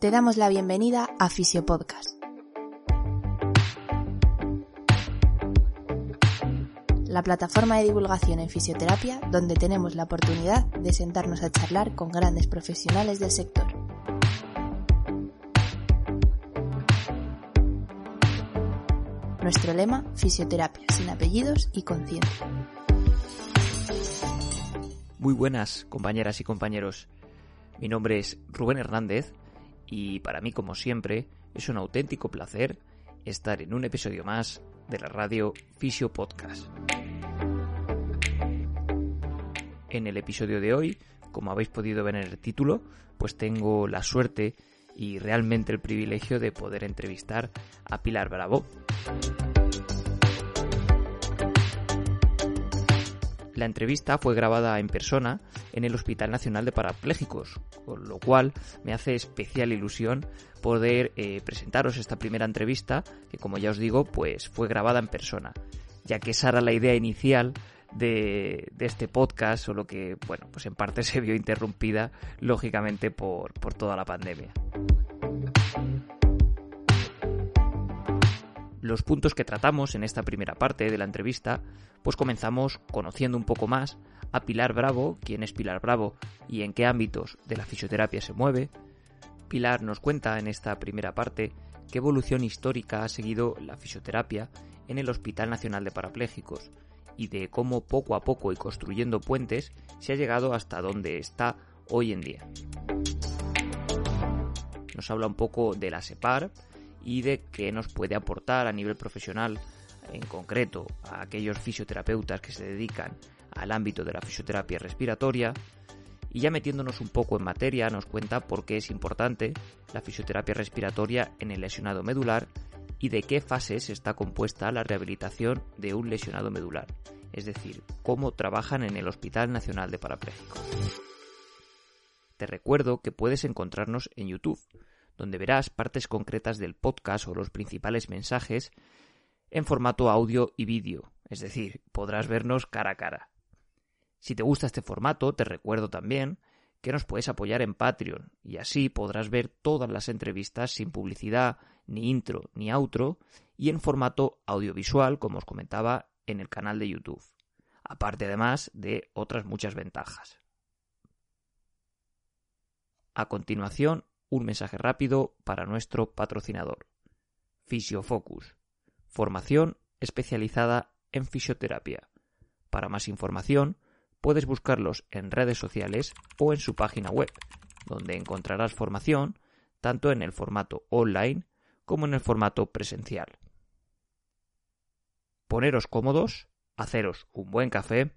Te damos la bienvenida a Fisiopodcast. La plataforma de divulgación en fisioterapia donde tenemos la oportunidad de sentarnos a charlar con grandes profesionales del sector. Nuestro lema, fisioterapia sin apellidos y conciencia. Muy buenas, compañeras y compañeros. Mi nombre es Rubén Hernández y para mí, como siempre, es un auténtico placer estar en un episodio más de la radio Fisio Podcast. En el episodio de hoy, como habéis podido ver en el título, pues tengo la suerte y realmente el privilegio de poder entrevistar a Pilar Bravo. La entrevista fue grabada en persona en el Hospital Nacional de Parapléjicos, con lo cual me hace especial ilusión poder eh, presentaros esta primera entrevista, que como ya os digo, pues fue grabada en persona, ya que esa era la idea inicial de, este podcast, solo que, bueno, pues en parte se vio interrumpida, lógicamente, por, por toda la pandemia. los puntos que tratamos en esta primera parte de la entrevista, pues comenzamos conociendo un poco más a Pilar Bravo, quién es Pilar Bravo y en qué ámbitos de la fisioterapia se mueve. Pilar nos cuenta en esta primera parte qué evolución histórica ha seguido la fisioterapia en el Hospital Nacional de Parapléjicos y de cómo poco a poco y construyendo puentes se ha llegado hasta donde está hoy en día. Nos habla un poco de la SEPAR, y de qué nos puede aportar a nivel profesional, en concreto a aquellos fisioterapeutas que se dedican al ámbito de la fisioterapia respiratoria. Y ya metiéndonos un poco en materia, nos cuenta por qué es importante la fisioterapia respiratoria en el lesionado medular y de qué fases está compuesta la rehabilitación de un lesionado medular, es decir, cómo trabajan en el Hospital Nacional de Parapléjicos. Te recuerdo que puedes encontrarnos en YouTube, donde verás partes concretas del podcast o los principales mensajes en formato audio y vídeo, es decir, podrás vernos cara a cara. Si te gusta este formato, te recuerdo también que nos puedes apoyar en Patreon y así podrás ver todas las entrevistas sin publicidad, ni intro, ni outro y en formato audiovisual, como os comentaba, en el canal de YouTube. Aparte además de otras muchas ventajas. A continuación, un mensaje rápido para nuestro patrocinador. Fisiofocus. Formación especializada en fisioterapia. Para más información, puedes buscarlos en redes sociales o en su página web, donde encontrarás formación tanto en el formato online como en el formato presencial. Poneros cómodos, haceros un buen café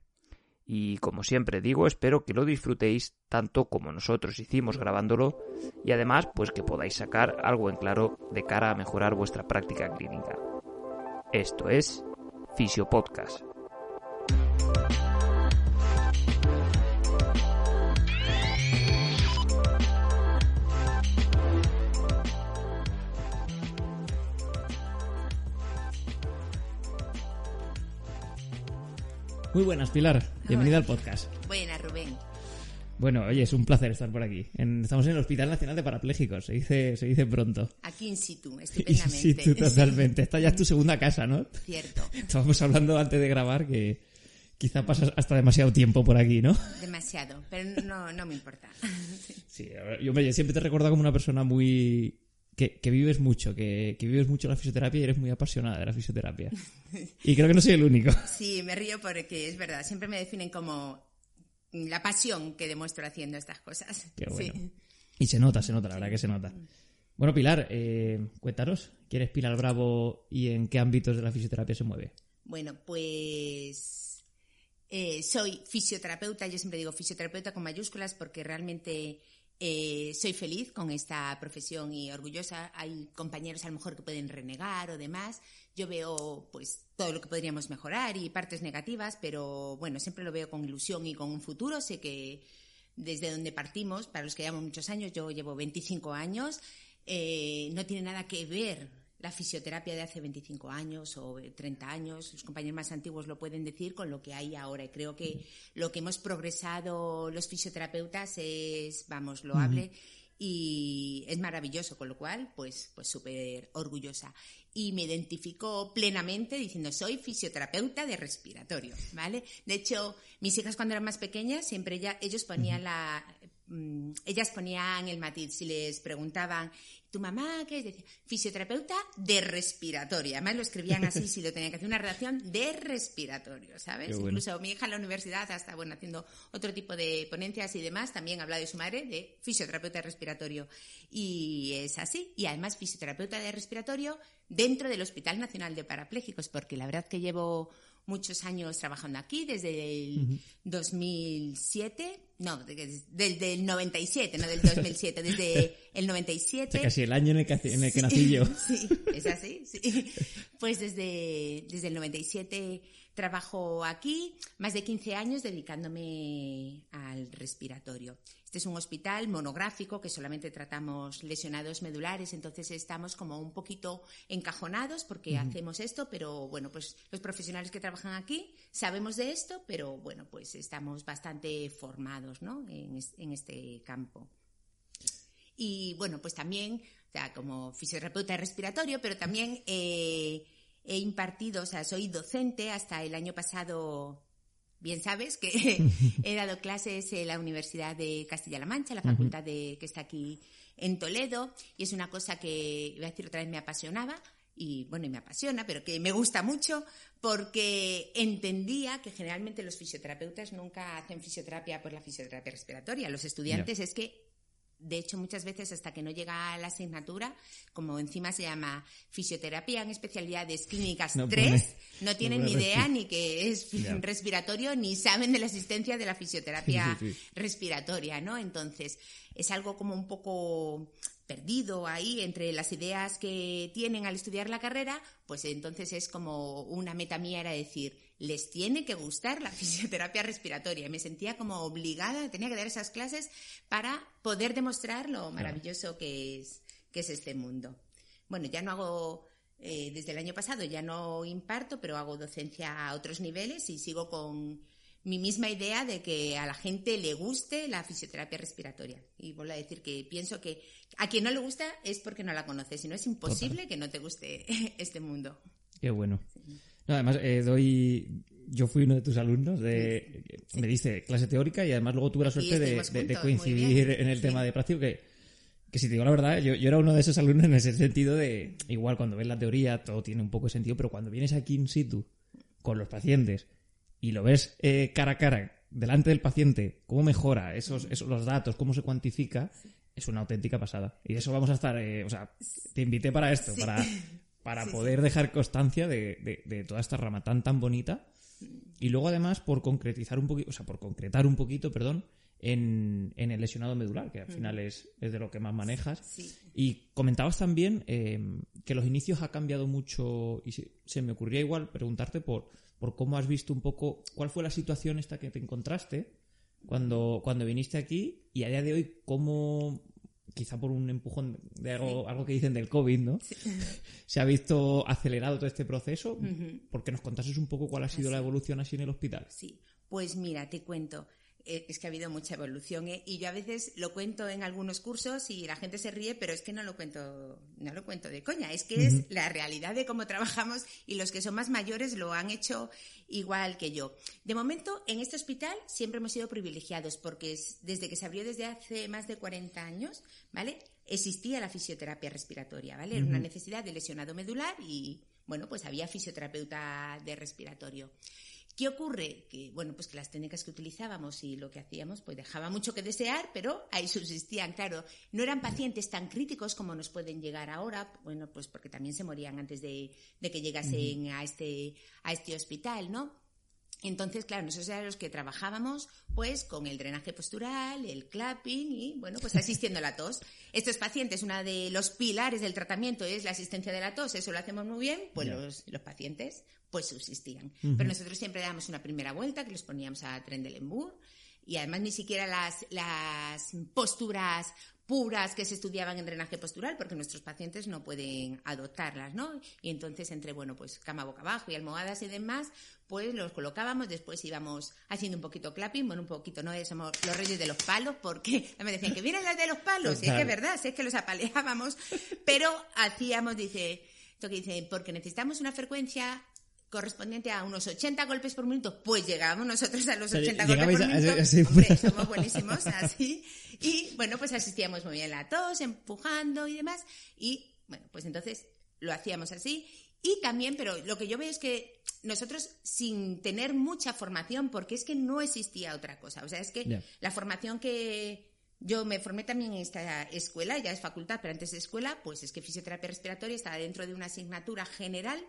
y como siempre digo, espero que lo disfrutéis tanto como nosotros hicimos grabándolo y además pues que podáis sacar algo en claro de cara a mejorar vuestra práctica clínica. Esto es Fisio Podcast. Muy buenas, Pilar. Bienvenida al podcast. Bueno, oye, es un placer estar por aquí. estamos en el Hospital Nacional de Parapléjicos, se dice, se dice pronto. Aquí in situ, estupendamente. In situ, totalmente. Esta ya es tu segunda casa, ¿no? Cierto. Estábamos hablando antes de grabar que quizá pasas hasta demasiado tiempo por aquí, ¿no? Demasiado, pero no, no me importa. Sí, yo, hombre, siempre te he recordado como una persona muy que, vives mucho, que, vives mucho la fisioterapia y eres muy apasionada de la fisioterapia. Y creo que no soy el único. Sí, me río porque es verdad, siempre me definen como la pasión que demuestro haciendo estas cosas. Qué bueno. Y se nota, se nota, la verdad que se nota. Bueno, Pilar, eh, cuéntanos, ¿quién es Pilar Bravo y en qué ámbitos de la fisioterapia se mueve? Bueno, pues eh, soy fisioterapeuta, yo siempre digo fisioterapeuta con mayúsculas porque realmente eh, soy feliz con esta profesión y orgullosa. Hay compañeros a lo mejor que pueden renegar o demás. Yo veo pues todo lo que podríamos mejorar y partes negativas, pero bueno, siempre lo veo con ilusión y con un futuro. Sé que desde donde partimos, para los que llevamos muchos años, yo llevo 25 años, eh, no tiene nada que ver la fisioterapia de hace 25 años o 30 años, los compañeros más antiguos lo pueden decir con lo que hay ahora. Y creo que lo que hemos progresado los fisioterapeutas es, vamos, loable. Y es maravilloso, con lo cual, pues, pues súper orgullosa. Y me identificó plenamente diciendo, soy fisioterapeuta de respiratorio, ¿vale? De hecho, mis hijas cuando eran más pequeñas, siempre ya, ellos ponían la, mm, ellas ponían el matiz, si les preguntaban, ¿tu mamá qué es? Decía, fisioterapeuta de respiratorio. Además lo escribían así, si lo tenía que hacer una redacción de respiratorio, ¿sabes? Bueno. Incluso mi hija en la universidad, hasta bueno, haciendo otro tipo de ponencias y demás, también habla de su madre de fisioterapeuta de respiratorio. Y es así. Y además fisioterapeuta de respiratorio dentro del Hospital Nacional de Parapléjicos, porque la verdad que llevo muchos años trabajando aquí, desde el 2007, no, de- desde el 97, no del 2007, desde el 97. O sea, casi el año en el que, en el que nací yo. Sí, es así, sí. Pues desde, desde el 97 trabajo aquí, más de 15 años dedicándome al respiratorio. Este es un hospital monográfico que solamente tratamos lesionados medulares, entonces estamos como un poquito encajonados porque hacemos esto, pero bueno, pues los profesionales que trabajan aquí sabemos de esto, pero bueno, pues estamos bastante formados, ¿no? En, es- en este campo. Y bueno, pues también, o sea, como fisioterapeuta respiratorio, pero también eh, he impartido, o sea, soy docente hasta el año pasado. Bien sabes que he dado clases en la Universidad de Castilla-La Mancha, la facultad de, que está aquí en Toledo, y es una cosa que, voy a decir otra vez, me apasionaba, y bueno, y me apasiona, pero que me gusta mucho porque entendía que generalmente los fisioterapeutas nunca hacen fisioterapia por la fisioterapia respiratoria. Los estudiantes es que de hecho, muchas veces hasta que no llega a la asignatura, como encima se llama fisioterapia en especialidades clínicas No 3, pone- no tienen ni idea ni que es respiratorio, ni saben de la existencia de la fisioterapia Sí, sí, sí. respiratoria, ¿no? Entonces, es algo como un poco perdido ahí entre las ideas que tienen al estudiar la carrera, pues entonces es como una meta mía era decir, les tiene que gustar la fisioterapia respiratoria. Me sentía como obligada, tenía que dar esas clases para poder demostrar lo maravilloso que es, que es este mundo. Bueno, ya no hago, eh, desde el año pasado ya no imparto, pero hago docencia a otros niveles y sigo con mi misma idea de que a la gente le guste la fisioterapia respiratoria. Y vuelvo a decir que pienso que a quien no le gusta es porque no la conoce, si no es imposible que no te guste este mundo. Qué bueno. No, además, eh, doy. Yo fui uno de tus alumnos, de, me diste clase teórica y además luego tuve la suerte de, coincidir en el Sí. tema de práctico. Que, que si te digo la verdad, yo, yo era uno de esos alumnos en ese sentido de. Igual cuando ves la teoría todo tiene un poco de sentido, pero cuando vienes aquí in situ con los pacientes y lo ves eh, cara a cara, delante del paciente, cómo mejora esos, esos los datos, cómo se cuantifica, es una auténtica pasada. Y de eso vamos a estar, eh, o sea, te invité para esto, Sí. para, para Sí, poder dejar constancia de, de- de toda esta rama tan tan bonita. Y luego además por concretizar un poquito, o sea, por concretar un poquito, perdón, en, en el lesionado medular, que al final es, es de lo que más manejas. Sí. Y comentabas también eh, que los inicios ha cambiado mucho y se, se me ocurría igual preguntarte por, por cómo has visto un poco, cuál fue la situación esta que te encontraste cuando, cuando viniste aquí y a día de hoy cómo, quizá por un empujón de algo, algo que dicen del COVID, ¿no? Se ha visto acelerado todo este proceso. Porque nos contases un poco cuál ha sido la evolución así en el hospital. Sí, pues mira, te cuento. Eh, es que ha habido mucha evolución ¿eh? y yo a veces lo cuento en algunos cursos y la gente se ríe, pero es que no lo cuento, no lo cuento de coña, es que es la realidad de cómo trabajamos y los que son más mayores lo han hecho igual que yo. De momento, en este hospital siempre hemos sido privilegiados porque es- desde que se abrió desde hace más de 40 años, ¿vale? Existía la fisioterapia respiratoria, ¿vale? Era una necesidad de lesionado medular y, bueno, pues había fisioterapeuta de respiratorio. ¿Qué ocurre? Que, bueno, pues que las técnicas que utilizábamos y lo que hacíamos, pues dejaba mucho que desear, pero ahí subsistían, claro. No eran pacientes tan críticos como nos pueden llegar ahora, bueno, pues porque también se morían antes de, de que llegasen a este, a este hospital, ¿no? Entonces, claro, nosotros éramos los que trabajábamos pues con el drenaje postural, el clapping y, bueno, pues asistiendo a la tos. Estos pacientes, uno de los pilares del tratamiento es la asistencia de la tos, eso lo hacemos muy bien, pues los, los pacientes pues subsistían. Pero nosotros siempre dábamos una primera vuelta que los poníamos a tren del Embur y además ni siquiera las, las posturas puras que se estudiaban en drenaje postural, porque nuestros pacientes no pueden adoptarlas, ¿no? Y entonces entre, bueno, pues cama boca abajo y almohadas y demás, pues los colocábamos, después íbamos haciendo un poquito clapping, bueno, un poquito, ¿no? Somos los reyes de los palos, porque me decían que vienen las de los palos, y es que es verdad, es que los apaleábamos, pero hacíamos, dice, esto que dice, porque necesitamos una frecuencia correspondiente a unos 80 golpes por minuto, pues llegábamos nosotros a los 80 golpes por minuto. Hombre, somos buenísimos, así. Y bueno, pues asistíamos muy bien a la tos, empujando y demás. Y bueno, pues entonces lo hacíamos así. Y también, pero lo que yo veo es que nosotros, sin tener mucha formación, porque es que no existía otra cosa. O sea, es que la formación que yo me formé también en esta escuela, ya es facultad, pero antes de escuela, pues es que fisioterapia respiratoria estaba dentro de una asignatura general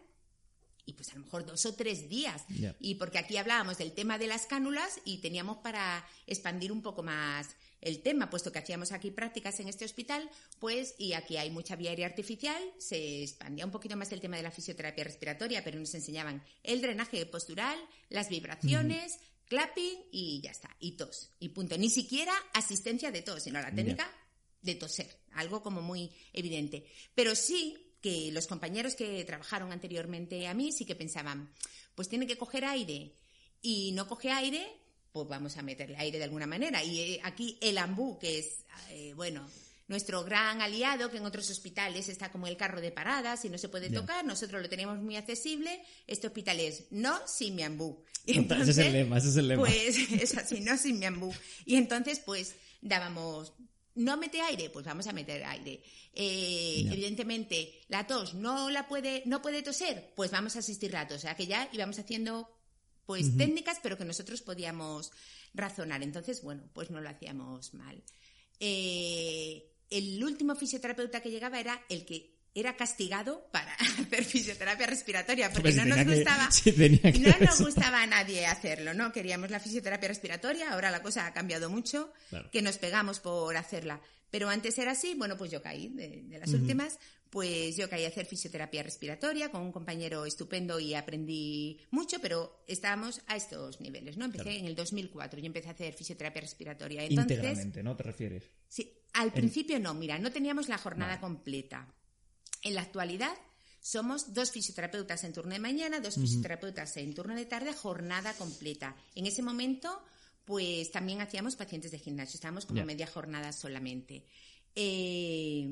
y pues a lo mejor dos o tres días. Y porque aquí hablábamos del tema de las cánulas y teníamos para expandir un poco más el tema, puesto que hacíamos aquí prácticas en este hospital, pues, y aquí hay mucha vía aérea artificial, se expandía un poquito más el tema de la fisioterapia respiratoria, pero nos enseñaban el drenaje postural, las vibraciones, clapping y ya está, y tos, y punto. Ni siquiera asistencia de tos, sino la técnica de toser, algo como muy evidente. Pero sí que los compañeros que trabajaron anteriormente a mí sí que pensaban, pues tiene que coger aire y no coge aire, pues vamos a meterle aire de alguna manera. Y eh, aquí el ambú, que es, eh, bueno, nuestro gran aliado, que en otros hospitales está como el carro de paradas y no se puede tocar, nosotros lo tenemos muy accesible. Este hospital es no sin mi ambú. ese es el lema, ese es el lema. Pues es así, no sin mi ambú. Y entonces, pues dábamos no mete aire, pues vamos a meter aire. Eh, evidentemente, la tos no la puede, no puede toser, pues vamos a asistir a tos. O sea que ya íbamos haciendo pues técnicas, pero que nosotros podíamos razonar. Entonces, bueno, pues no lo hacíamos mal. Eh, el último fisioterapeuta que llegaba era el que era castigado para hacer fisioterapia respiratoria porque no nos gustaba no nos gustaba a nadie hacerlo no queríamos la fisioterapia respiratoria ahora la cosa ha cambiado mucho que nos pegamos por hacerla. Pero antes era así bueno pues yo caí de, las últimas pues yo caí a hacer fisioterapia respiratoria con un compañero estupendo y aprendí mucho pero estábamos a estos niveles no empecé en el 2004 y empecé a hacer fisioterapia respiratoria. Entonces íntegramente no te refieres sí al principio no mira no teníamos la jornada completa. En la actualidad somos dos fisioterapeutas en turno de mañana, dos fisioterapeutas en turno de tarde, jornada completa. En ese momento, pues también hacíamos pacientes de gimnasio, estábamos como media jornada solamente. Eh,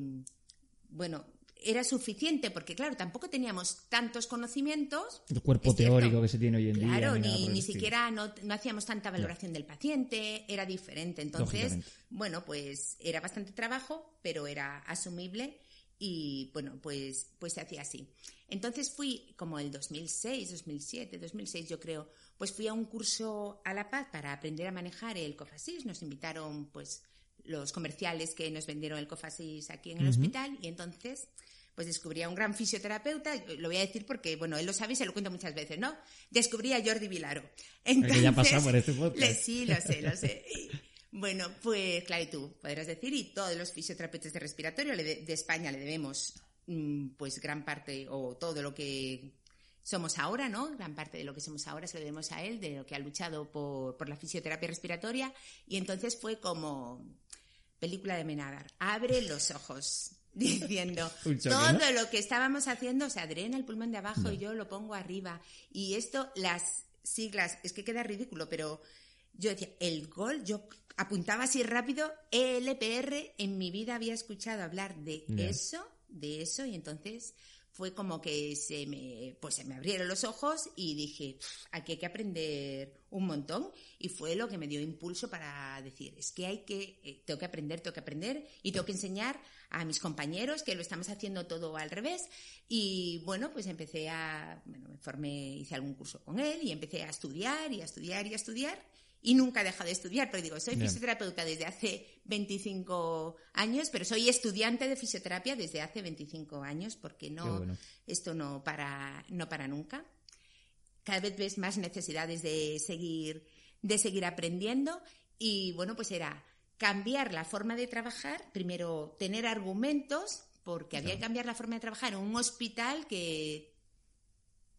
bueno, era suficiente porque, claro, tampoco teníamos tantos conocimientos. El cuerpo teórico que se tiene hoy en día. Claro, ni, ni siquiera no, hacíamos tanta valoración del paciente, era diferente. Entonces, bueno, pues era bastante trabajo, pero era asumible y bueno, pues, pues se hacía así. Entonces fui como el 2006, 2007, 2006 yo creo, pues fui a un curso a La Paz para aprender a manejar el COFASIS. Nos invitaron pues los comerciales que nos vendieron el COFASIS aquí en el hospital y entonces pues descubrí a un gran fisioterapeuta, lo voy a decir porque, bueno, él lo sabe y se lo cuento muchas veces, ¿no? Descubrí a Jordi Vilaro. Entonces, ya por este podcast. sí, lo sé, lo sé. Bueno, pues claro, y tú podrás decir, y todos los fisioterapeutas de respiratorio de, España le debemos mm, pues gran parte o todo lo que somos ahora, ¿no? Gran parte de lo que somos ahora se lo debemos a él, de lo que ha luchado por, por la fisioterapia respiratoria. Y entonces fue como película de Menadar. Abre los ojos diciendo todo lo que estábamos haciendo se adrena el pulmón de abajo y yo lo pongo arriba. Y esto, las siglas, es que queda ridículo, pero yo decía, el gol, yo apuntaba así rápido, LPR, en mi vida había escuchado hablar de eso, de eso, y entonces fue como que se me, pues se me abrieron los ojos y dije, aquí hay que aprender un montón. Y fue lo que me dio impulso para decir, es que hay que, eh, tengo que aprender, tengo que aprender y tengo que enseñar a mis compañeros que lo estamos haciendo todo al revés. Y bueno, pues empecé a, bueno, me formé, hice algún curso con él y empecé a estudiar y a estudiar y a estudiar y nunca he dejado de estudiar, pero digo, soy fisioterapeuta desde hace 25 años, pero soy estudiante de fisioterapia desde hace 25 años, porque no, esto no para, no para nunca. Cada vez ves más necesidades de seguir, de seguir aprendiendo y bueno, pues era cambiar la forma de trabajar, primero tener argumentos, porque había que cambiar la forma de trabajar en un hospital que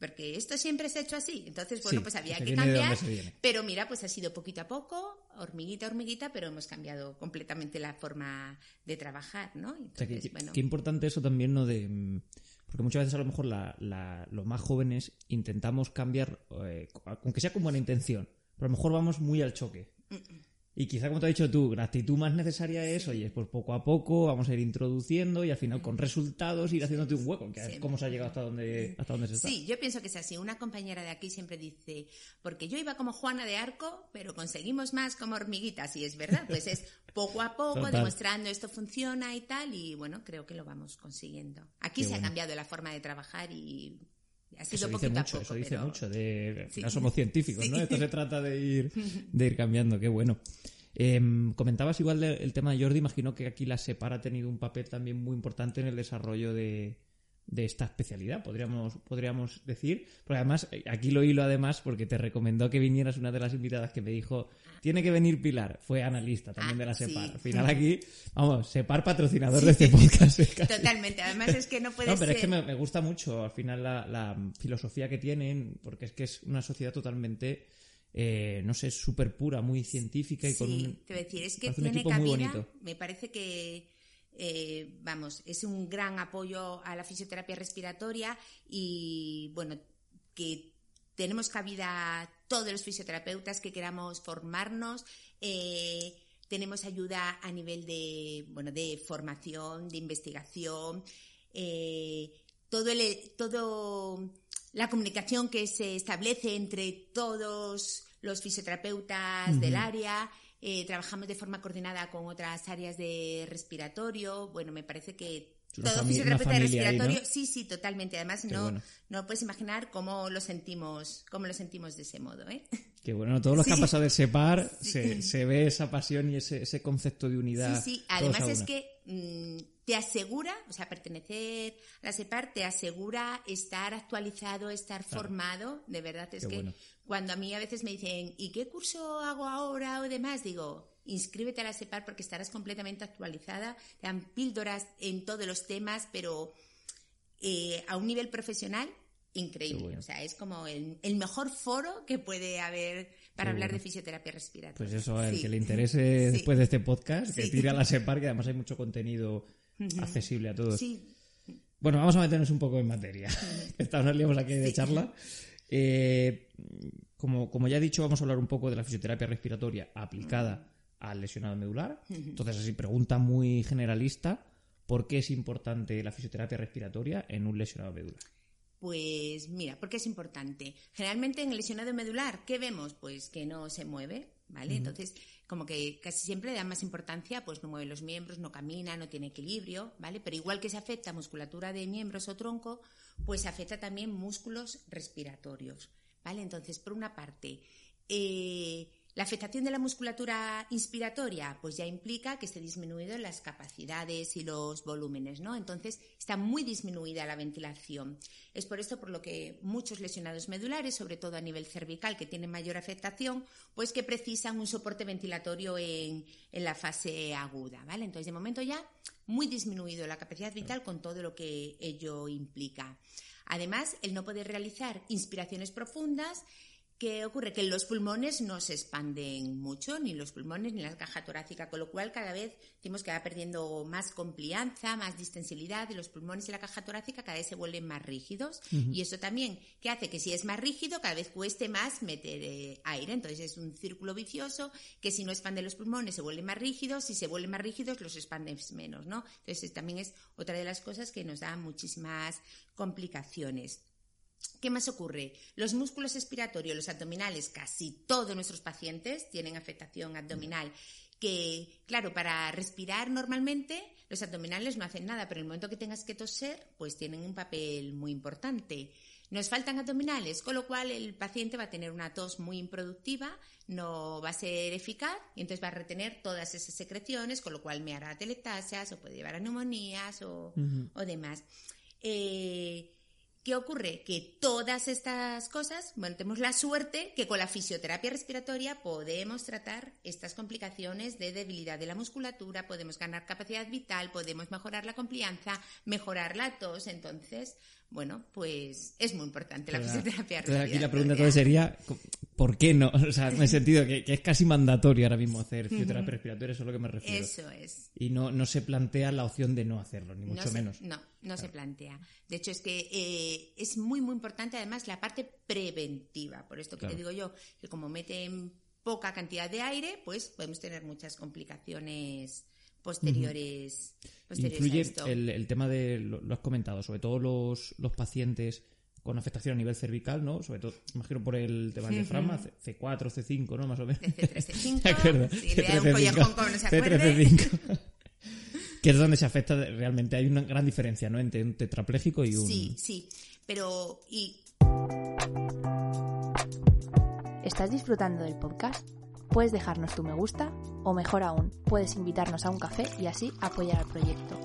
porque esto siempre se ha hecho así. Entonces, bueno, pues había que cambiar. Pero mira, pues ha sido poquito a poco. hormiguita, hormiguita, pero hemos cambiado completamente la forma de trabajar, ¿no? O sea, que- Entonces, bueno, qué importante eso también, ¿no? De, mm, porque muchas veces a lo mejor la- la- los más jóvenes intentamos cambiar, eh, aunque sea con buena intención, pero a lo mejor vamos muy al choque. Y quizá, como te has dicho tú, la actitud más necesaria es, oye, pues poco a poco vamos a ir introduciendo y al final con resultados ir haciéndote un hueco, que es Sí. como se ha llegado hasta donde, hasta donde se está. Sí, yo pienso que es así. Una compañera de aquí siempre dice, porque yo iba como Juana de Arco, pero conseguimos más como hormiguitas, y es verdad, pues es poco a poco, Total. demostrando esto funciona y tal, y bueno, creo que lo vamos consiguiendo. Aquí Qué se bueno. ha cambiado la forma de trabajar y ha Eso dice mucho, poco. eso dice pero- mucho. De, Sí. final somos científicos, ¿no? Esto se trata de ir, de ir cambiando, qué bueno. Em, comentabas igual el tema de Jordi, imagino que aquí la SEPAR ha tenido un papel también muy importante en el desarrollo de, de esta especialidad, podríamos, podríamos decir. Porque además, eh, aquí lo hilo además porque te recomendó que vinieras una de las invitadas que me dijo, tiene que venir Pilar, fue analista también Ah, de la sí. SEPAR. Al final aquí, vamos, SEPAR patrocinador de este podcast. eh. Totalmente, además es que no puede No, pero ser... es que me, me gusta mucho al final la, la filosofía que tienen, porque es que es una sociedad totalmente, eh, no sé, súper pura, muy científica y con Sí, un... te voy a decir, es que tiene cabida, bonito. me parece que, eh, vamos, es un gran apoyo a la fisioterapia respiratoria y, bueno, que tenemos cabida todos los fisioterapeutas que queramos formarnos, eh, tenemos ayuda a nivel de, bueno, de formación, de investigación, eh, todo el, todo la comunicación que se establece entre todos los fisioterapeutas del área. Eh, trabajamos de forma coordinada con otras áreas de respiratorio. Bueno, me parece que todo fisioterapeuta respiratorio, sí, sí, totalmente. Además, Qué no, bueno. no puedes imaginar cómo lo sentimos, cómo lo sentimos de ese modo, ¿eh? Que bueno, todos los que Sí. han pasado de SEPAR, Sí. se, se ve esa pasión y ese, ese concepto de unidad. Sí, sí. Además es que mm, te asegura, o sea, pertenecer a la SEPAR te asegura estar actualizado, estar formado. De verdad, es Qué que bueno. Cuando a mí a veces me dicen, ¿y qué curso hago ahora o demás? Digo, inscríbete a la SEPAR porque estarás completamente actualizada. Te dan píldoras en todos los temas, pero eh, a un nivel profesional increíble. Bueno. O sea, es como el, el mejor foro que puede haber para Qué hablar bueno. de fisioterapia respiratoria. Pues eso, al Sí. que le interese Sí. después de este podcast, que tire a la SEPAR, que además hay mucho contenido accesible a todos. Sí, Bueno, vamos a meternos un poco en materia. Esta nos liamos aquí de charla. Eh, como, como ya he dicho, vamos a hablar un poco de la fisioterapia respiratoria aplicada al lesionado medular. Entonces, así, pregunta muy generalista. ¿Por qué es importante la fisioterapia respiratoria en un lesionado medular? Pues mira, porque es importante. Generalmente en el lesionado medular, ¿qué vemos? Pues que no se mueve, ¿vale? Entonces, como que casi siempre le dan más importancia, pues no mueve los miembros, no camina, no tiene equilibrio, ¿vale? Pero igual que se afecta musculatura de miembros o tronco, pues afecta también músculos respiratorios, ¿vale? Entonces, por una parte, eh, la afectación de la musculatura inspiratoria, pues ya implica que esté disminuido las capacidades y los volúmenes, ¿no? Entonces está muy disminuida la ventilación. Es por esto por lo que muchos lesionados medulares, sobre todo a nivel cervical, que tienen mayor afectación, pues que precisan un soporte ventilatorio en, en la fase aguda, ¿vale? Entonces, de momento ya muy disminuido la capacidad vital con todo lo que ello implica. Además, el no poder realizar inspiraciones profundas ¿Qué ocurre? Que los pulmones no se expanden mucho, ni los pulmones ni la caja torácica, con lo cual cada vez decimos que va perdiendo más complianza, más distensibilidad y los pulmones y la caja torácica cada vez se vuelven más rígidos. Y eso también, que hace que si es más rígido, cada vez cueste más meter eh, aire. Entonces es un círculo vicioso que si no expanden los pulmones se vuelven más rígidos, si se vuelven más rígidos los expanden menos, ¿no? Entonces es- también es otra de las cosas que nos da muchísimas complicaciones. ¿Qué más ocurre? Los músculos expiratorios, los abdominales, casi todos nuestros pacientes tienen afectación abdominal. Que, claro, para respirar normalmente los abdominales no hacen nada, pero en el momento que tengas que toser, pues tienen un papel muy importante. Nos faltan abdominales, con lo cual el paciente va a tener una tos muy improductiva, no va a ser eficaz y entonces va a retener todas esas secreciones, con lo cual me hará teletasias o puede llevar a neumonías o, o demás. Eh, ¿Qué ocurre? Que todas estas cosas, bueno, tenemos la suerte que con la fisioterapia respiratoria podemos tratar estas complicaciones de debilidad de la musculatura, podemos ganar capacidad vital, podemos mejorar la complianza, mejorar la tos. Entonces, bueno, pues es muy importante la Pero fisioterapia entonces respiratoria. aquí la pregunta entonces sería, ¿Por qué no? O sea, en el sentido que, que es casi mandatorio ahora mismo hacer fisioterapia respiratoria, eso es lo que me refiero. Eso es. Y no, no se plantea la opción de no hacerlo, ni mucho no se- menos. no, no se plantea. De hecho, es que eh, es muy, muy importante además la parte preventiva. Por esto que Claro. te digo yo, que como meten poca cantidad de aire, pues podemos tener muchas complicaciones posteriores, posteriores a Influye esto. el, el tema de, lo, lo has comentado, sobre todo los, los pacientes con afectación a nivel cervical, ¿no? Sobre todo, imagino por el tema del diafragma, C- C4, C5, ¿no? Más o menos. C3, ¿Te acuerdas? C5, si le da un C3, collejón como no se acuerde. C3, que es donde se afecta realmente. Hay una gran diferencia, ¿no? Entre un tetrapléjico y un... Sí, sí. Pero, y ¿Estás disfrutando del podcast? Puedes dejarnos tu me gusta o mejor aún, puedes invitarnos a un café y así apoyar al proyecto.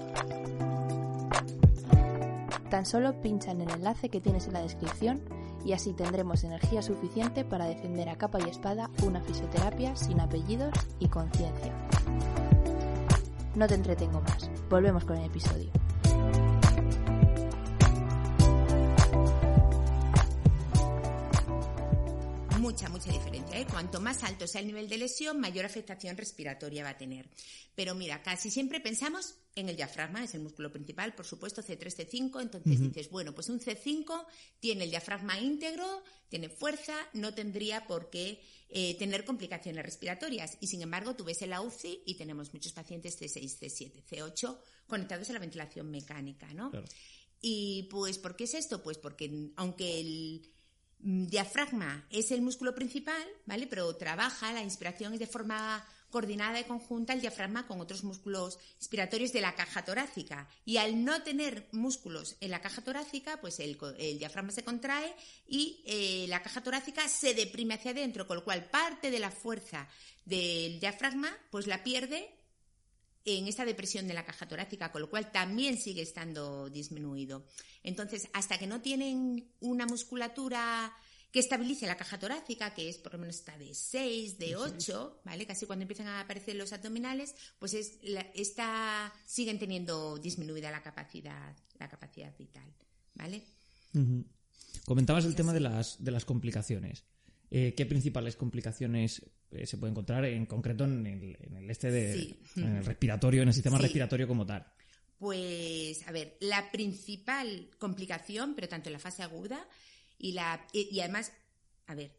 Tan solo pincha en el enlace que tienes en la descripción y así tendremos energía suficiente para defender a capa y espada una fisioterapia sin apellidos y conciencia. No te entretengo más, volvemos con el episodio. Mucha, mucha diferencia. ¿eh? Cuanto más alto sea el nivel de lesión, mayor afectación respiratoria va a tener. Pero mira, casi siempre pensamos en el diafragma, es el músculo principal, por supuesto, C3, C5. Entonces dices, bueno, pues un C5 tiene el diafragma íntegro, tiene fuerza, no tendría por qué eh, tener complicaciones respiratorias. Y sin embargo, tú ves en la UCI y tenemos muchos pacientes C6, C7, C8 conectados a la ventilación mecánica, ¿no? Claro. Y pues, ¿por qué es esto? Pues porque aunque el diafragma es el músculo principal, ¿vale? Pero trabaja, la inspiración es de forma coordinada y conjunta el diafragma con otros músculos inspiratorios de la caja torácica. Y al no tener músculos en la caja torácica, pues el, el diafragma se contrae y eh, la caja torácica se deprime hacia adentro, con lo cual parte de la fuerza del diafragma, pues la pierde en esta depresión de la caja torácica, con lo cual también sigue estando disminuido. Entonces, hasta que no tienen una musculatura que estabilice la caja torácica, que es por lo menos está de 6, de 8, ¿vale? Casi cuando empiezan a aparecer los abdominales, pues es la- esta siguen teniendo disminuida la capacidad, la capacidad vital, ¿vale? Comentabas el tema de las, de las complicaciones. Eh, ¿Qué principales complicaciones se puede encontrar en concreto en el, en el este de, Sí. en el respiratorio, en el sistema Sí. respiratorio como tal? Pues, a ver, la principal complicación, pero tanto en la fase aguda y, la, y, además, a ver,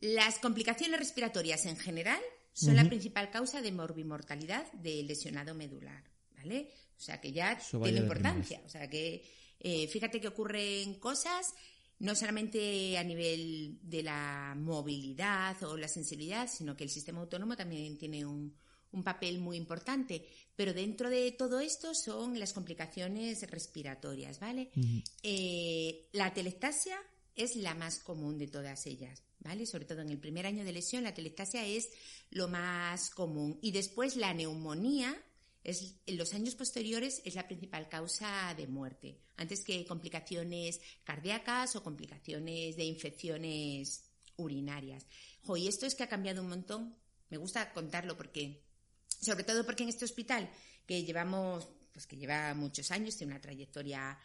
las complicaciones respiratorias en general son la principal causa de morbimortalidad del lesionado medular, ¿vale? O sea que ya tiene importancia. O sea que eh, fíjate que ocurren cosas no solamente a nivel de la movilidad o la sensibilidad, sino que el sistema autónomo también tiene un, un papel muy importante. Pero dentro de todo esto son las complicaciones respiratorias, ¿vale? Eh, la telectasia es la más común de todas ellas, ¿vale? Sobre todo en el primer año de lesión, la telectasia es lo más común. Y después la neumonía, es, en los años posteriores, es la principal causa de muerte, antes que complicaciones cardíacas o complicaciones de infecciones urinarias. Jo, y esto es que ha cambiado un montón. Me gusta contarlo porque, sobre todo porque en este hospital, que llevamos, pues que lleva muchos años, tiene una trayectoria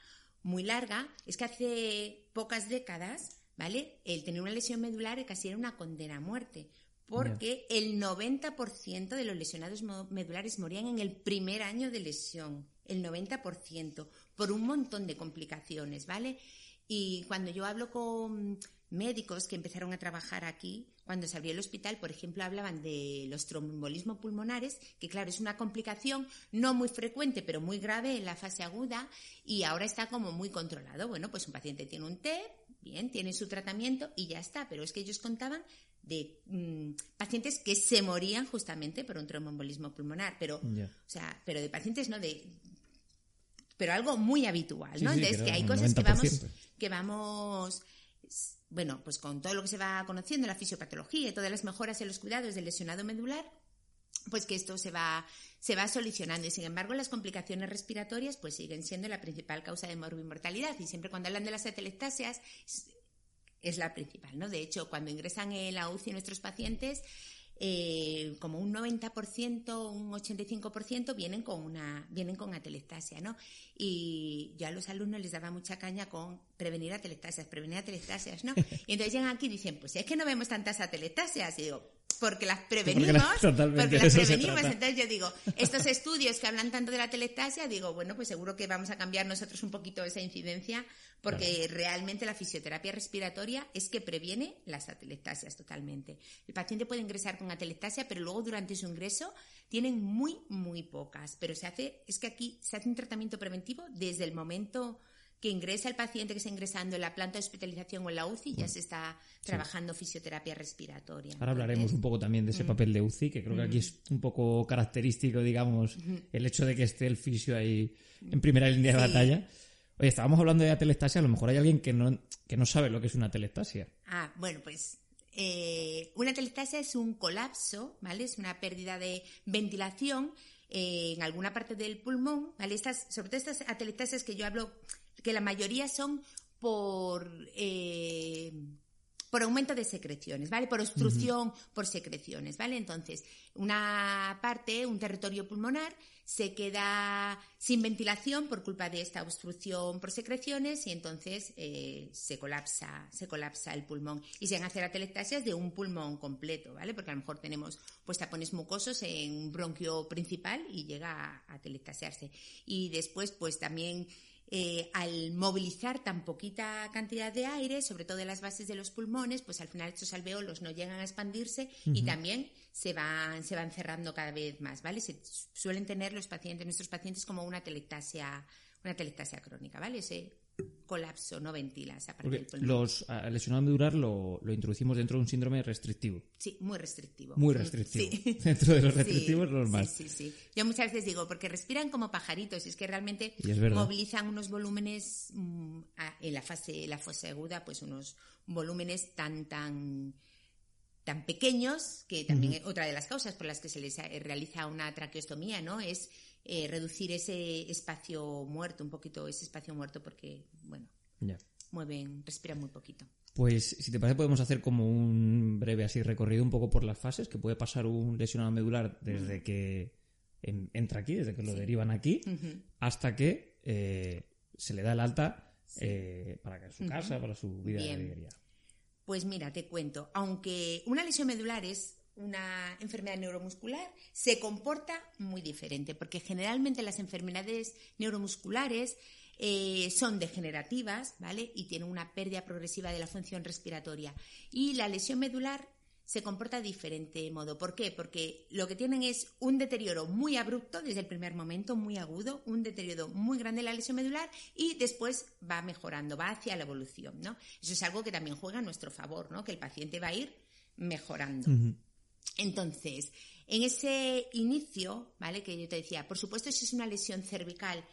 muy larga, es que hace pocas décadas, ¿vale? El tener una lesión medular casi era una condena a muerte, porque el 90% de los lesionados medulares morían en el primer año de lesión, el 90%, por un montón de complicaciones, ¿vale? Y cuando yo hablo con médicos que empezaron a trabajar aquí, cuando se abrió el hospital, por ejemplo, hablaban de los tromboembolismos pulmonares, que claro, es una complicación no muy frecuente, pero muy grave en la fase aguda y ahora está como muy controlado. Bueno, pues un paciente tiene un TEP, bien, tiene su tratamiento y ya está, pero es que ellos contaban de mm, pacientes que se morían justamente por un tromboembolismo pulmonar, pero, o sea, pero de pacientes no de pero algo muy habitual, ¿no? sí, Entonces, que hay cosas que vamos, 90%. que vamos, bueno, pues con todo lo que se va conociendo, la fisiopatología y todas las mejoras en los cuidados del lesionado medular, pues que esto se va, se va solucionando. Y sin embargo, las complicaciones respiratorias pues siguen siendo la principal causa de morbimortalidad. Y siempre cuando hablan de las atelectasias, es- la principal, ¿no? De hecho, cuando ingresan en la UCI nuestros pacientes, eh, como un 90%, un 85% vienen con una vienen con atelectasia, ¿no? Y yo a los alumnos les daba mucha caña con prevenir atelectasias, prevenir atelectasias, ¿no? Y entonces llegan aquí y dicen, pues es que no vemos tantas atelectasias. Y digo, porque las prevenimos, porque las, prevenimos. Entonces yo digo, estos estudios que hablan tanto de la telectasia, digo, bueno, pues seguro que vamos a cambiar nosotros un poquito esa incidencia, porque realmente la fisioterapia respiratoria es que previene las atelectasias totalmente. El paciente puede ingresar con atelectasia, pero luego durante su ingreso tienen muy, muy pocas. Pero se hace, es que aquí se hace un tratamiento preventivo desde el momento que ingresa el paciente que está ingresando en la planta de hospitalización o en la UCI, ya se está trabajando fisioterapia respiratoria. Ahora hablaremos un poco también de ese papel de UCI, que creo que aquí es un poco característico, digamos, el hecho de que esté el fisio ahí en primera línea de batalla. Oye, estábamos hablando de atelectasia, a lo mejor hay alguien que no, que no sabe lo que es una atelectasia. Ah, bueno, pues eh, una atelectasia es un colapso, ¿vale? Es una pérdida de ventilación eh, en alguna parte del pulmón, ¿vale? Estas, sobre todo estas atelectasias que yo hablo que la mayoría son por, eh, por aumento de secreciones, ¿vale? Por obstrucción por secreciones, ¿vale? Entonces, una parte, un territorio pulmonar, se queda sin ventilación por culpa de esta obstrucción por secreciones y entonces eh, se colapsa, se colapsa el pulmón. Y se van a hacer atelectasias de un pulmón completo, ¿vale? Porque a lo mejor tenemos pues tapones mucosos en un bronquio principal y llega a, a atelectasiarse. Y después, pues también eh, al movilizar tan poquita cantidad de aire, sobre todo en las bases de los pulmones, pues al final estos alveolos no llegan a expandirse y también se van, se van cerrando cada vez más, ¿vale? Se suelen tener los pacientes, nuestros pacientes como una telectasia, una telectasia crónica, ¿vale? Ese colapso, no ventila esa parte Los lesionado medular lo, introducimos dentro de un síndrome restrictivo. Sí, muy restrictivo. Muy restrictivo. Dentro de los restrictivos, los más. Sí, sí, sí. Yo muchas veces digo, porque respiran como pajaritos, y es que realmente movilizan unos volúmenes mm, en la fase, la fase aguda, pues unos volúmenes tan, tan tan pequeños, que también es otra de las causas por las que se les realiza una traqueostomía, ¿no? Es eh, reducir ese espacio muerto, un poquito ese espacio muerto, porque, bueno, mueven, respiran muy poquito. Pues si te parece podemos hacer como un breve así recorrido un poco por las fases, que puede pasar un lesionado medular desde que entra aquí, desde que lo derivan aquí, hasta que eh, se le da el alta eh, para su casa, para su vida diaria. Pues mira, te cuento, aunque una lesión medular es una enfermedad neuromuscular se comporta muy diferente, porque generalmente las enfermedades neuromusculares eh, son degenerativas, ¿vale? Y tienen una pérdida progresiva de la función respiratoria. Y la lesión medular se comporta de diferente modo. ¿Por qué? Porque lo que tienen es un deterioro muy abrupto desde el primer momento, muy agudo, un deterioro muy grande de la lesión medular y después va mejorando, va hacia la evolución, ¿no? Eso es algo que también juega a nuestro favor, ¿no? Que el paciente va a ir mejorando. Entonces, en ese inicio, ¿vale? Que yo te decía, por supuesto, si es una lesión cervical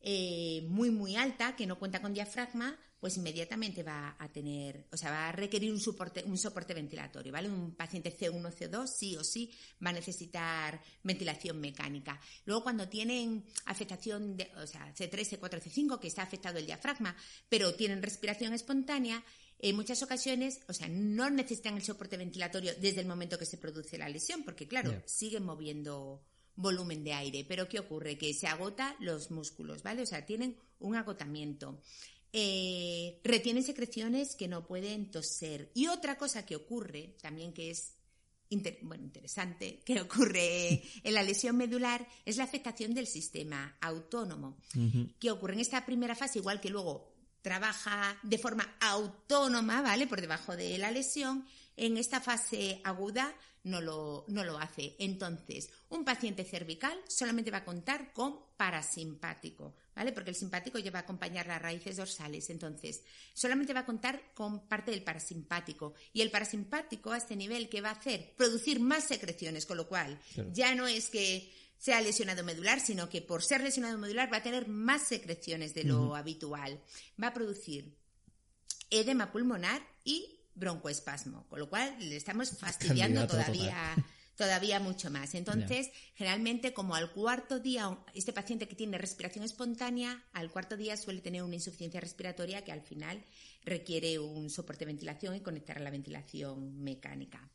eh, muy, muy alta, que no cuenta con diafragma, pues inmediatamente va a tener, o sea, va a requerir un soporte, un soporte ventilatorio, ¿vale? Un paciente C1, C2, sí o sí, va a necesitar ventilación mecánica. Luego, cuando tienen afectación, de, o sea, C3, C4, C5, que está afectado el diafragma, pero tienen respiración espontánea, en muchas ocasiones, o sea, no necesitan el soporte ventilatorio desde el momento que se produce la lesión, porque claro, siguen moviendo volumen de aire. Pero ¿qué ocurre? Que se agota los músculos, ¿vale? O sea, tienen un agotamiento. Eh, retienen secreciones que no pueden toser. Y otra cosa que ocurre, también que es bueno, interesante, que ocurre en la lesión medular, es la afectación del sistema autónomo. que ocurre en esta primera fase, igual que luego trabaja de forma autónoma, ¿vale? Por debajo de la lesión, en esta fase aguda no lo, no lo hace. Entonces, un paciente cervical solamente va a contar con parasimpático, ¿vale? Porque el simpático lleva a acompañar las raíces dorsales. Entonces, solamente va a contar con parte del parasimpático. Y el parasimpático a este nivel, ¿qué va a hacer? Producir más secreciones, con lo cual ya no es que sea lesionado medular, sino que por ser lesionado medular va a tener más secreciones de lo habitual. Va a producir edema pulmonar y broncoespasmo, con lo cual le estamos fastidiando todavía todavía mucho más. Entonces, generalmente como al cuarto día, este paciente que tiene respiración espontánea, al cuarto día suele tener una insuficiencia respiratoria que al final requiere un soporte de ventilación y conectar a la ventilación mecánica.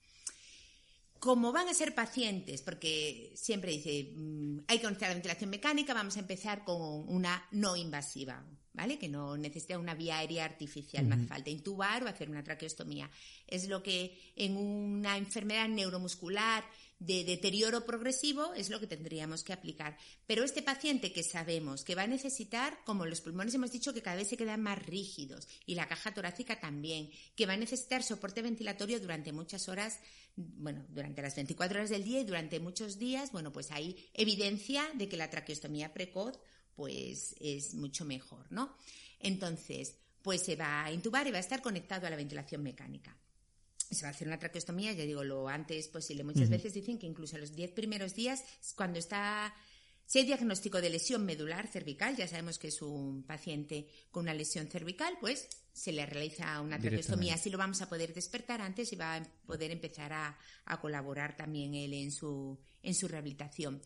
como van a ser pacientes, porque siempre dice, mm, hay que conocer la ventilación mecánica, vamos a empezar con una no invasiva, ¿vale? Que no necesita una vía aérea artificial, no hace falta intubar o hacer una traqueostomía. Es lo que en una enfermedad neuromuscular de deterioro progresivo es lo que tendríamos que aplicar. Pero este paciente que sabemos que va a necesitar, como los pulmones hemos dicho que cada vez se quedan más rígidos y la caja torácica también, que va a necesitar soporte ventilatorio durante muchas horas, bueno, durante las 24 horas del día y durante muchos días, bueno, pues hay evidencia de que la traqueostomía precoz pues es mucho mejor, ¿no? Entonces, pues se va a intubar y va a estar conectado a la ventilación mecánica se va a hacer una traqueostomía, ya digo, lo antes posible. Muchas veces dicen que incluso los 10 primeros días, cuando está, si hay diagnóstico de lesión medular cervical, ya sabemos que es un paciente con una lesión cervical, pues se le realiza una traqueostomía. Así lo vamos a poder despertar antes y va a poder empezar a, colaborar también él en su, en su rehabilitación.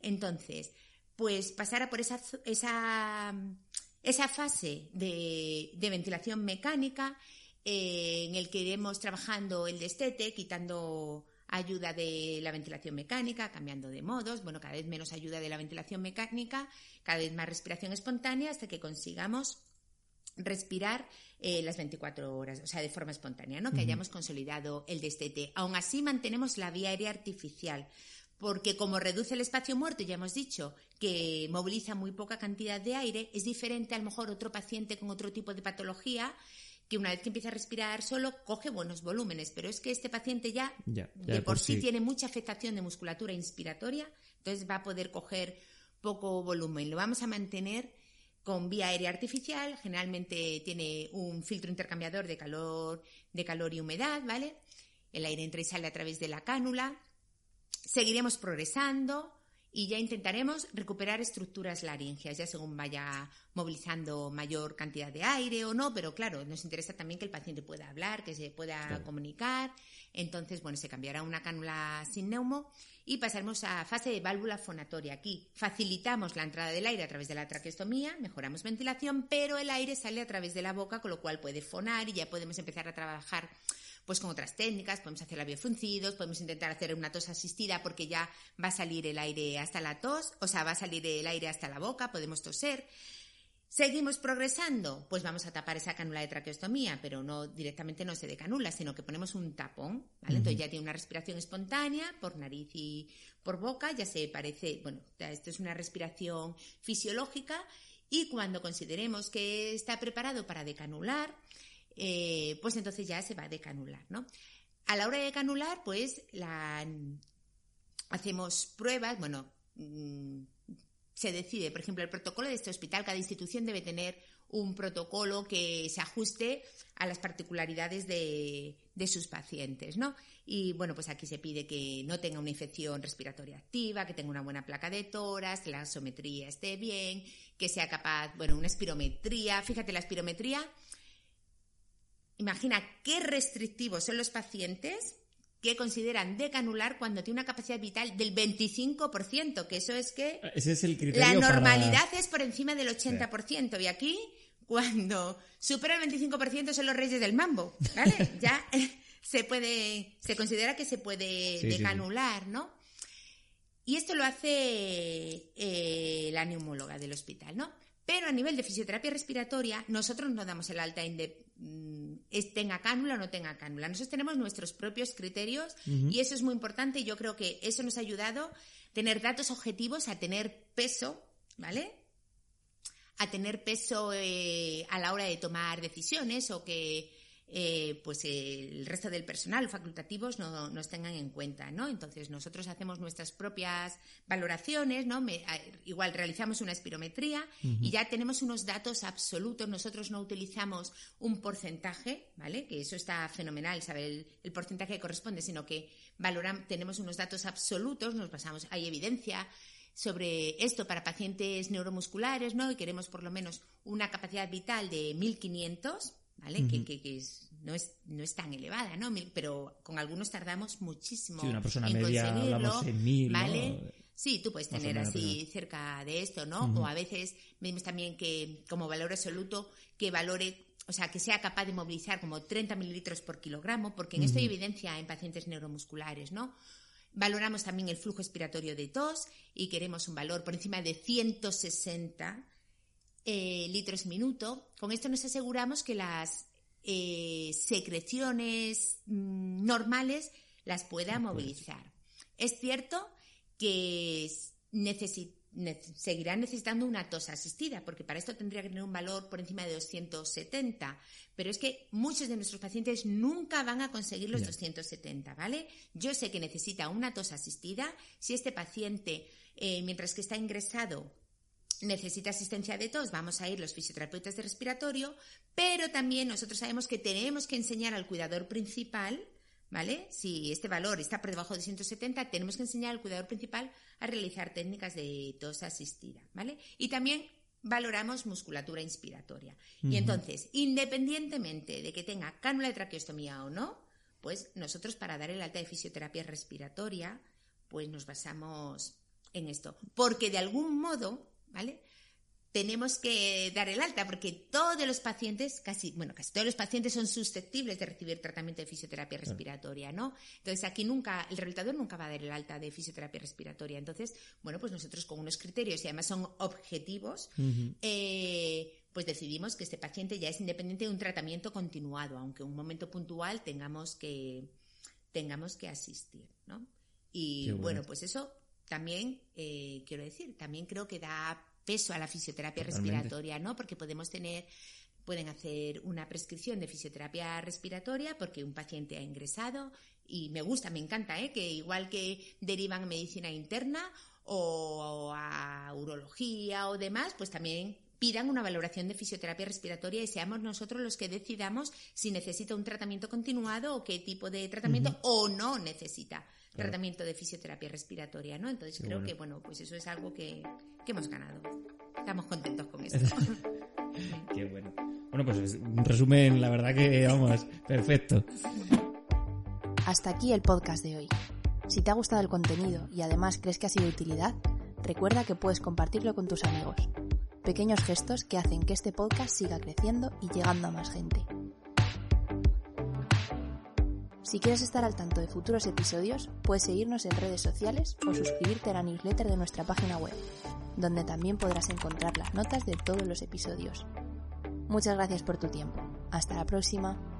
Entonces, pues pasará por esa, esa, esa fase de, de ventilación mecánica eh, en el que iremos trabajando el destete, quitando ayuda de la ventilación mecánica, cambiando de modos, bueno, cada vez menos ayuda de la ventilación mecánica, cada vez más respiración espontánea hasta que consigamos respirar eh, las 24 horas, o sea, de forma espontánea, ¿no? Que hayamos consolidado el destete. Aún así mantenemos la vía aérea artificial, porque como reduce el espacio muerto, ya hemos dicho que moviliza muy poca cantidad de aire, es diferente a lo mejor otro paciente con otro tipo de patología que una vez que empieza a respirar solo coge buenos volúmenes, pero es que este paciente ya, de por, sí, tiene mucha afectación de musculatura inspiratoria, entonces va a poder coger poco volumen. Lo vamos a mantener con vía aérea artificial, generalmente tiene un filtro intercambiador de calor, de calor y humedad, ¿vale? El aire entra y sale a través de la cánula. Seguiremos progresando y ya intentaremos recuperar estructuras laringeas, ya según vaya movilizando mayor cantidad de aire o no, pero claro, nos interesa también que el paciente pueda hablar, que se pueda comunicar. Entonces, bueno, se cambiará una cánula sin neumo y pasaremos a fase de válvula fonatoria. Aquí facilitamos la entrada del aire a través de la traqueostomía, mejoramos ventilación, pero el aire sale a través de la boca, con lo cual puede fonar y ya podemos empezar a trabajar pues con otras técnicas, podemos hacer labios fruncidos, podemos intentar hacer una tos asistida porque ya va a salir el aire hasta la tos, o sea, va a salir el aire hasta la boca, podemos toser. ¿Seguimos progresando? Pues vamos a tapar esa cánula de traqueostomía, pero no directamente no se decanula, sino que ponemos un tapón, ¿vale? Entonces ya tiene una respiración espontánea por nariz y por boca, ya se parece, bueno, esto es una respiración fisiológica y cuando consideremos que está preparado para decanular, eh, pues entonces ya se va a decanular, ¿no? A la hora de decanular, pues la, hacemos pruebas, bueno, mm, se decide, por ejemplo, el protocolo de este hospital, cada institución debe tener un protocolo que se ajuste a las particularidades de, sus pacientes, ¿no? Y bueno, pues aquí se pide que no tenga una infección respiratoria activa, que tenga una buena placa de toras, que la gasometría esté bien, que sea capaz, bueno, una espirometría. Fíjate, la espirometría Imagina qué restrictivos son los pacientes que consideran decanular cuando tiene una capacidad vital del 25%, que eso es que Ese es el criterio la normalidad es por encima del 80%. Y aquí, cuando supera el 25% son los reyes del mambo, ¿vale? ya se puede, se considera que se puede decanular, ¿no? Y esto lo hace eh, la neumóloga del hospital, ¿no? Pero a nivel de fisioterapia respiratoria, nosotros no damos el alta tenga cánula o no tenga cánula. Nosotros tenemos nuestros propios criterios y eso es muy importante y yo creo que eso nos ha ayudado a tener datos objetivos, a tener peso, ¿vale? A tener peso eh, a la hora de tomar decisiones o que eh, pues el resto del personal facultativos no nos tengan en cuenta, ¿no? Entonces nosotros hacemos nuestras propias valoraciones, ¿no? igual realizamos una espirometría y ya tenemos unos datos absolutos. Nosotros no utilizamos un porcentaje, ¿vale? Que eso está fenomenal, saber el, porcentaje que corresponde, sino que valoramos, tenemos unos datos absolutos, nos basamos, hay evidencia sobre esto para pacientes neuromusculares, ¿no? Y queremos por lo menos una capacidad vital de 1500 ¿vale? que, que, no, es, no es tan elevada, ¿no? Pero con algunos tardamos muchísimo sí, una persona en media conseguirlo, en mil, ¿vale? Sí, tú puedes tener así cerca de esto, ¿no? O a veces vemos también que como valor absoluto que valore o sea, que sea capaz de movilizar como 30 mililitros por kilogramo, porque en esto hay evidencia en pacientes neuromusculares, ¿no? Valoramos también el flujo expiratorio de tos y queremos un valor por encima de 160 eh, litros minuto. Con esto nos aseguramos que las eh, secreciones mm, normales las pueda movilizar. Es cierto que seguirá necesitando una tos asistida, porque para esto tendría que tener un valor por encima de 270. Pero es que muchos de nuestros pacientes nunca van a conseguir los 270, ¿vale? Yo sé que necesita una tos asistida. Si este paciente, eh, mientras que está ingresado, necesita asistencia de tos, vamos a ir los fisioterapeutas de respiratorio, pero también nosotros sabemos que tenemos que enseñar al cuidador principal, ¿vale? Si este valor está por debajo de 170, tenemos que enseñar al cuidador principal a realizar técnicas de tos asistida, ¿vale? Y también valoramos musculatura inspiratoria. Y entonces, independientemente de que tenga cánula de traqueostomía o no, pues nosotros para dar el alta de fisioterapia respiratoria, pues nos basamos en esto. Porque de algún modo ¿vale? Tenemos que dar el alta porque todos los pacientes, casi, bueno, casi todos los pacientes son susceptibles de recibir tratamiento de fisioterapia respiratoria, ¿no? Entonces aquí nunca, el realizador nunca va a dar el alta de fisioterapia respiratoria. Entonces, bueno, pues nosotros con unos criterios y además son objetivos, eh, pues decidimos que este paciente ya es independiente de un tratamiento continuado, aunque en un momento puntual tengamos que, tengamos que asistir, ¿no? Y bueno. pues eso también, eh, quiero decir, también creo que da peso a la fisioterapia respiratoria, ¿no? Porque podemos tener, pueden hacer una prescripción de fisioterapia respiratoria porque un paciente ha ingresado y me gusta, me encanta, ¿eh? Que igual que derivan medicina interna o a urología o demás, pues también pidan una valoración de fisioterapia respiratoria y seamos nosotros los que decidamos si necesita un tratamiento continuado o qué tipo de tratamiento o no necesita tratamiento de fisioterapia respiratoria, ¿no? Entonces creo que, bueno, pues eso es algo que, hemos ganado. Estamos contentos con eso. Qué bueno. Bueno, pues un resumen, la verdad que, vamos, perfecto. Hasta aquí el podcast de hoy. Si te ha gustado el contenido y además crees que ha sido de utilidad, recuerda que puedes compartirlo con tus amigos. Pequeños gestos que hacen que este podcast siga creciendo y llegando a más gente. Si quieres estar al tanto de futuros episodios, puedes seguirnos en redes sociales o suscribirte a la newsletter de nuestra página web, donde también podrás encontrar las notas de todos los episodios. Muchas gracias por tu tiempo. Hasta la próxima.